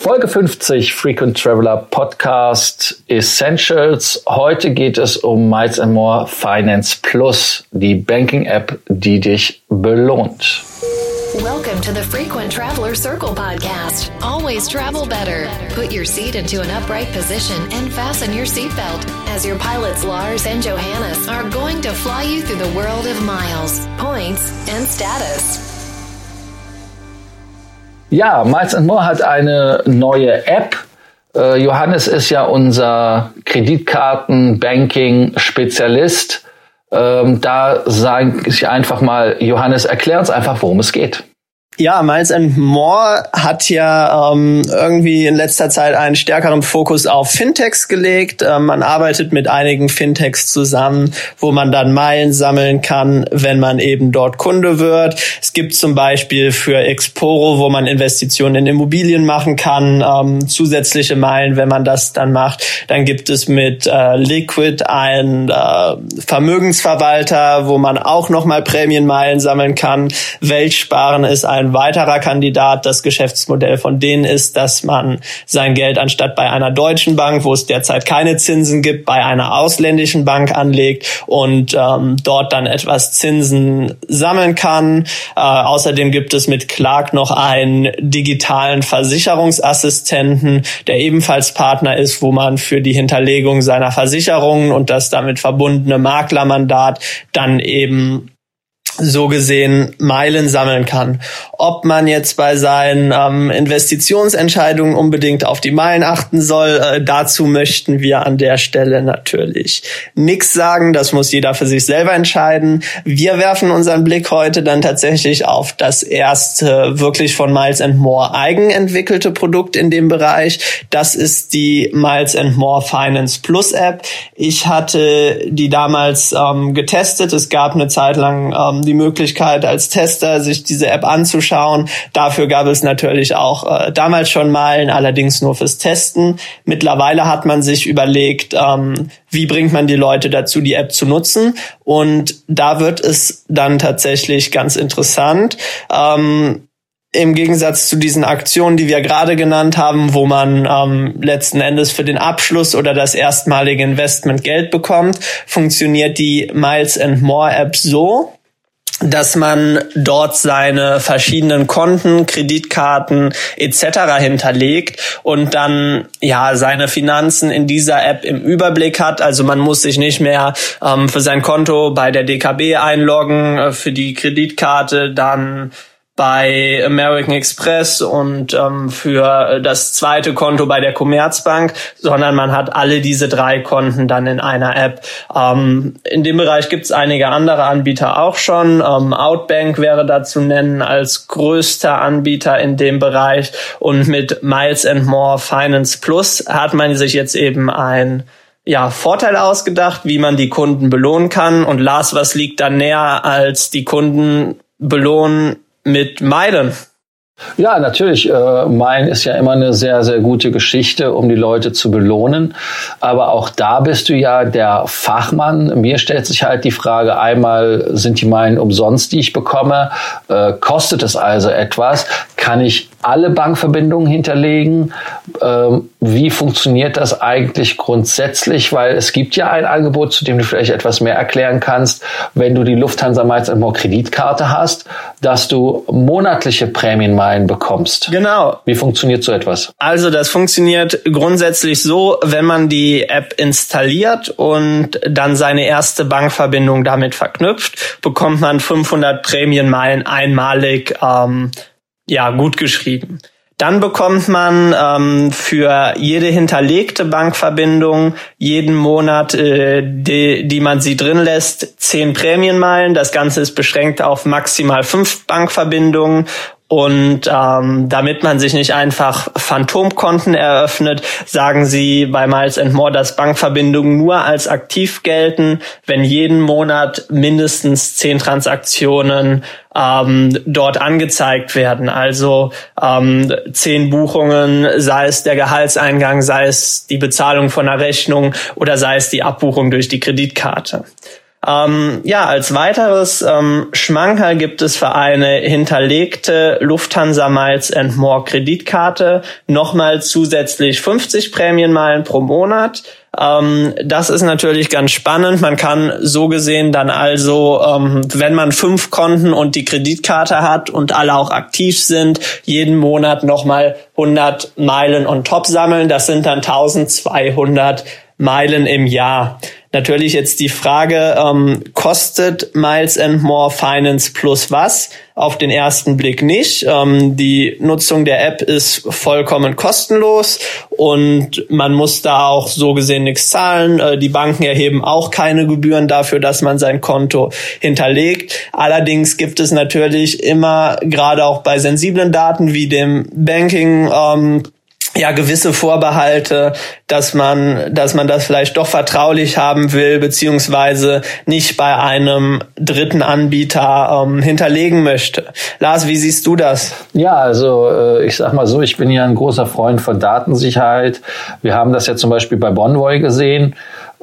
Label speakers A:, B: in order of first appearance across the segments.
A: Folge 50 Frequent Traveler Podcast Essentials. Heute geht es um Miles More Finance Plus, die Banking App, die dich belohnt.
B: Welcome to the Frequent Traveler Circle podcast. Always travel better. Put your seat into an upright position and fasten your seatbelt as your pilots Lars and Johannes are going to fly you through the world of miles, points, and status.
A: Ja, Miles More hat eine neue App. Äh, Johannes ist ja unser Kreditkarten-Banking-Spezialist. Ähm, da sage ich einfach mal, Johannes, erklär uns einfach, worum es geht.
C: Ja, Miles and More hat ja ähm, irgendwie in letzter Zeit einen stärkeren Fokus auf Fintechs gelegt. Ähm, man arbeitet mit einigen Fintechs zusammen, wo man dann Meilen sammeln kann, wenn man eben dort Kunde wird. Es gibt zum Beispiel für Exporo, wo man Investitionen in Immobilien machen kann, ähm, zusätzliche Meilen, wenn man das dann macht. Dann gibt es mit äh, Liquid einen äh, Vermögensverwalter, wo man auch nochmal Prämienmeilen sammeln kann. Weltsparen ist ein ein weiterer Kandidat. Das Geschäftsmodell von denen ist, dass man sein Geld anstatt bei einer deutschen Bank, wo es derzeit keine Zinsen gibt, bei einer ausländischen Bank anlegt und ähm, dort dann etwas Zinsen sammeln kann. Äh, außerdem gibt es mit Clark noch einen digitalen Versicherungsassistenten, der ebenfalls Partner ist, wo man für die Hinterlegung seiner Versicherungen und das damit verbundene Maklermandat dann eben so gesehen Meilen sammeln kann. Ob man jetzt bei seinen ähm, Investitionsentscheidungen unbedingt auf die Meilen achten soll, äh, dazu möchten wir an der Stelle natürlich nichts sagen. Das muss jeder für sich selber entscheiden. Wir werfen unseren Blick heute dann tatsächlich auf das erste wirklich von Miles More eigenentwickelte Produkt in dem Bereich. Das ist die Miles More Finance Plus App. Ich hatte die damals ähm, getestet. Es gab eine Zeit lang ähm, die Möglichkeit als Tester sich diese App anzuschauen. Dafür gab es natürlich auch äh, damals schon Meilen, allerdings nur fürs Testen. Mittlerweile hat man sich überlegt, ähm, wie bringt man die Leute dazu, die App zu nutzen. Und da wird es dann tatsächlich ganz interessant. Ähm, im Gegensatz zu diesen Aktionen, die wir gerade genannt haben, wo man ähm, letzten Endes für den Abschluss oder das erstmalige Investment Geld bekommt, funktioniert die Miles and More App so, dass man dort seine verschiedenen Konten, Kreditkarten etc. hinterlegt und dann ja seine Finanzen in dieser App im Überblick hat. Also man muss sich nicht mehr ähm, für sein Konto bei der DKB einloggen, äh, für die Kreditkarte dann bei American Express und ähm, für das zweite Konto bei der Commerzbank, sondern man hat alle diese drei Konten dann in einer App. Ähm, in dem Bereich gibt es einige andere Anbieter auch schon. Ähm, Outbank wäre da zu nennen als größter Anbieter in dem Bereich. Und mit Miles and More Finance Plus hat man sich jetzt eben ein ja, Vorteil ausgedacht, wie man die Kunden belohnen kann. Und Lars, was liegt da näher als die Kunden belohnen mit Meilen.
A: Ja, natürlich. Äh, Main ist ja immer eine sehr, sehr gute Geschichte, um die Leute zu belohnen. Aber auch da bist du ja der Fachmann. Mir stellt sich halt die Frage, einmal sind die Meilen umsonst, die ich bekomme? Äh, kostet es also etwas? Kann ich alle Bankverbindungen hinterlegen? Ähm, wie funktioniert das eigentlich grundsätzlich? Weil es gibt ja ein Angebot, zu dem du vielleicht etwas mehr erklären kannst, wenn du die Lufthansa Miles More Kreditkarte hast, dass du monatliche Prämienmeilen bekommst.
C: Genau.
A: Wie funktioniert so etwas?
C: Also das funktioniert grundsätzlich so, wenn man die App installiert und dann seine erste Bankverbindung damit verknüpft, bekommt man 500 Prämienmeilen einmalig ähm, ja gut geschrieben. Dann bekommt man ähm, für jede hinterlegte Bankverbindung jeden Monat, äh, die, die man sie drin lässt, zehn Prämienmeilen. Das Ganze ist beschränkt auf maximal fünf Bankverbindungen und ähm, damit man sich nicht einfach Phantomkonten eröffnet, sagen sie bei Miles More, dass Bankverbindungen nur als aktiv gelten, wenn jeden Monat mindestens zehn Transaktionen ähm, dort angezeigt werden. Also ähm, zehn Buchungen, sei es der Gehaltseingang, sei es die Bezahlung von einer Rechnung oder sei es die Abbuchung durch die Kreditkarte. Ähm, ja, als weiteres ähm, Schmankerl gibt es für eine hinterlegte Lufthansa Miles and More Kreditkarte nochmal zusätzlich 50 Prämienmeilen pro Monat. Ähm, das ist natürlich ganz spannend. Man kann so gesehen dann also, ähm, wenn man fünf Konten und die Kreditkarte hat und alle auch aktiv sind, jeden Monat nochmal 100 Meilen on top sammeln. Das sind dann 1200 Meilen im Jahr. Natürlich jetzt die Frage, ähm, kostet Miles and More Finance Plus was? Auf den ersten Blick nicht. Ähm, die Nutzung der App ist vollkommen kostenlos und man muss da auch so gesehen nichts zahlen. Äh, die Banken erheben auch keine Gebühren dafür, dass man sein Konto hinterlegt. Allerdings gibt es natürlich immer, gerade auch bei sensiblen Daten wie dem Banking, ähm, ja gewisse Vorbehalte, dass man, dass man das vielleicht doch vertraulich haben will, beziehungsweise nicht bei einem dritten Anbieter ähm, hinterlegen möchte. Lars, wie siehst du das?
A: Ja, also äh, ich sag mal so, ich bin ja ein großer Freund von Datensicherheit. Wir haben das ja zum Beispiel bei Bonvoy gesehen.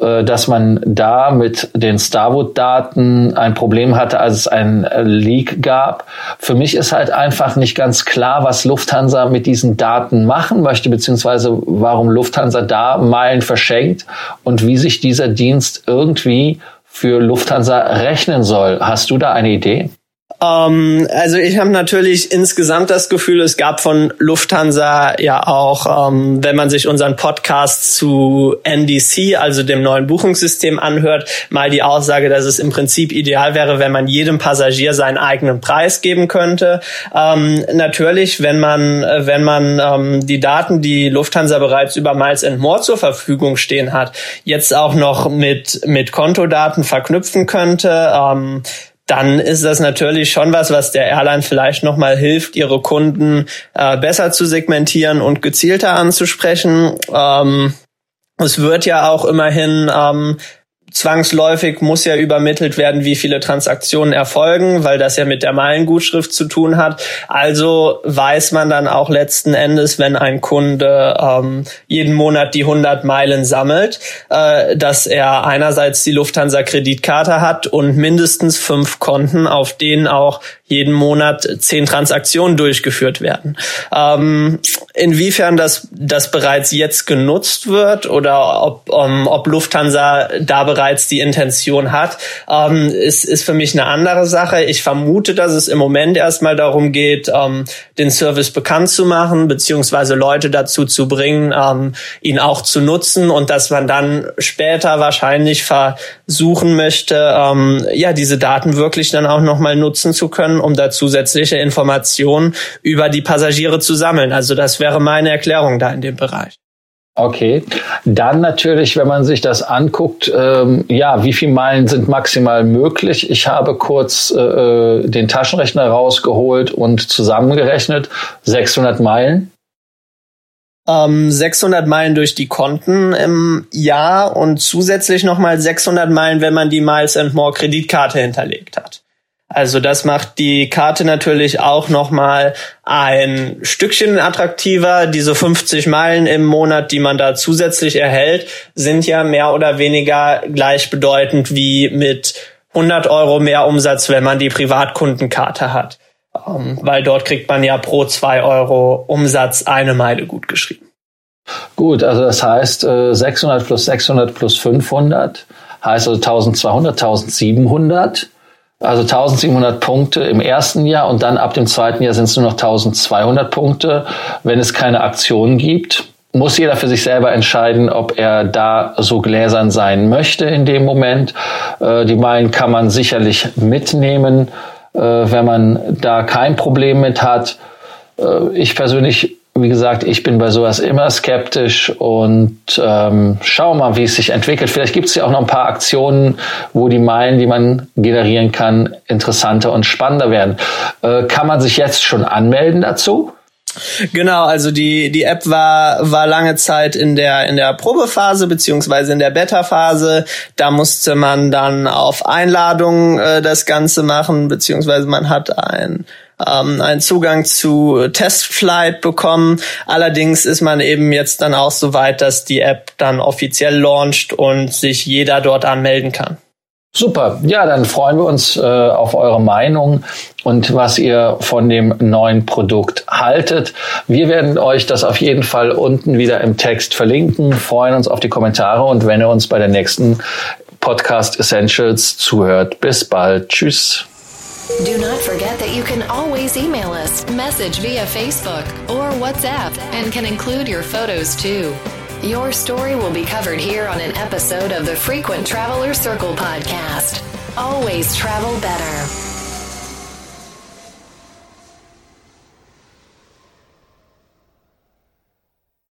A: Äh, dass man da mit den Starwood-Daten ein Problem hatte, als es ein äh, Leak gab. Für mich ist halt einfach nicht ganz klar, was Lufthansa mit diesen Daten machen möchte, beziehungsweise warum Lufthansa da Meilen verschenkt und wie sich dieser Dienst irgendwie für Lufthansa rechnen soll. Hast du da eine Idee?
C: Ähm, also ich habe natürlich insgesamt das Gefühl, es gab von Lufthansa ja auch, ähm, wenn man sich unseren Podcast zu NDC, also dem neuen Buchungssystem anhört, mal die Aussage, dass es im Prinzip ideal wäre, wenn man jedem Passagier seinen eigenen Preis geben könnte. Ähm, natürlich, wenn man, wenn man ähm, die Daten, die Lufthansa bereits über Miles and More zur Verfügung stehen hat, jetzt auch noch mit, mit Kontodaten verknüpfen könnte, ähm, dann ist das natürlich schon was, was der Airline vielleicht nochmal hilft, ihre Kunden äh, besser zu segmentieren und gezielter anzusprechen. Ähm, es wird ja auch immerhin ähm, zwangsläufig muss ja übermittelt werden, wie viele Transaktionen erfolgen, weil das ja mit der Meilengutschrift zu tun hat. Also weiß man dann auch letzten Endes, wenn ein Kunde ähm, jeden Monat die 100 Meilen sammelt, äh, dass er einerseits die Lufthansa Kreditkarte hat und mindestens fünf Konten, auf denen auch jeden Monat zehn Transaktionen durchgeführt werden. Ähm, inwiefern das, das bereits jetzt genutzt wird oder ob, um, ob Lufthansa da bereits die Intention hat, ähm, ist, ist für mich eine andere Sache. Ich vermute, dass es im Moment erstmal darum geht, ähm, den Service bekannt zu machen, beziehungsweise Leute dazu zu bringen, ähm, ihn auch zu nutzen und dass man dann später wahrscheinlich versuchen möchte, ähm, ja, diese Daten wirklich dann auch nochmal nutzen zu können um da zusätzliche Informationen über die Passagiere zu sammeln. Also das wäre meine Erklärung da in dem Bereich.
A: Okay, dann natürlich, wenn man sich das anguckt, ähm, ja, wie viele Meilen sind maximal möglich? Ich habe kurz äh, äh den Taschenrechner rausgeholt und zusammengerechnet, 600 Meilen.
C: 600 ähm, Meilen durch die Konten im Jahr und zusätzlich nochmal 600 Meilen, wenn man die Miles and More Kreditkarte hinterlegt hat. Also das macht die Karte natürlich auch nochmal ein Stückchen attraktiver. Diese 50 Meilen im Monat, die man da zusätzlich erhält, sind ja mehr oder weniger gleichbedeutend wie mit 100 Euro mehr Umsatz, wenn man die Privatkundenkarte hat. Ähm, weil dort kriegt man ja pro zwei Euro Umsatz eine Meile gut geschrieben.
A: Gut, also das heißt 600 äh, plus 600 plus 500 heißt also 1200, 1700 also 1700 Punkte im ersten Jahr und dann ab dem zweiten Jahr sind es nur noch 1200 Punkte. Wenn es keine Aktion gibt, muss jeder für sich selber entscheiden, ob er da so gläsern sein möchte in dem Moment. Äh, die Meilen kann man sicherlich mitnehmen, äh, wenn man da kein Problem mit hat. Äh, ich persönlich wie gesagt, ich bin bei sowas immer skeptisch und ähm, schau mal, wie es sich entwickelt. Vielleicht gibt es ja auch noch ein paar Aktionen, wo die Meilen, die man generieren kann, interessanter und spannender werden. Äh, kann man sich jetzt schon anmelden dazu?
C: Genau, also die die App war war lange Zeit in der in der Probephase beziehungsweise in der Beta-Phase. Da musste man dann auf Einladung äh, das Ganze machen beziehungsweise man hat ein ähm, einen Zugang zu Testflight bekommen. Allerdings ist man eben jetzt dann auch so weit, dass die App dann offiziell launcht und sich jeder dort anmelden kann.
A: Super. Ja, dann freuen wir uns äh, auf eure Meinung und was ihr von dem neuen Produkt haltet. Wir werden euch das auf jeden Fall unten wieder im Text verlinken, freuen uns auf die Kommentare und wenn ihr uns bei der nächsten Podcast Essentials zuhört. Bis bald. Tschüss.
B: Do not forget that you can always email us, message via Facebook or WhatsApp, and can include your photos too. Your story will be covered here on an episode of the Frequent Traveler Circle podcast. Always travel better.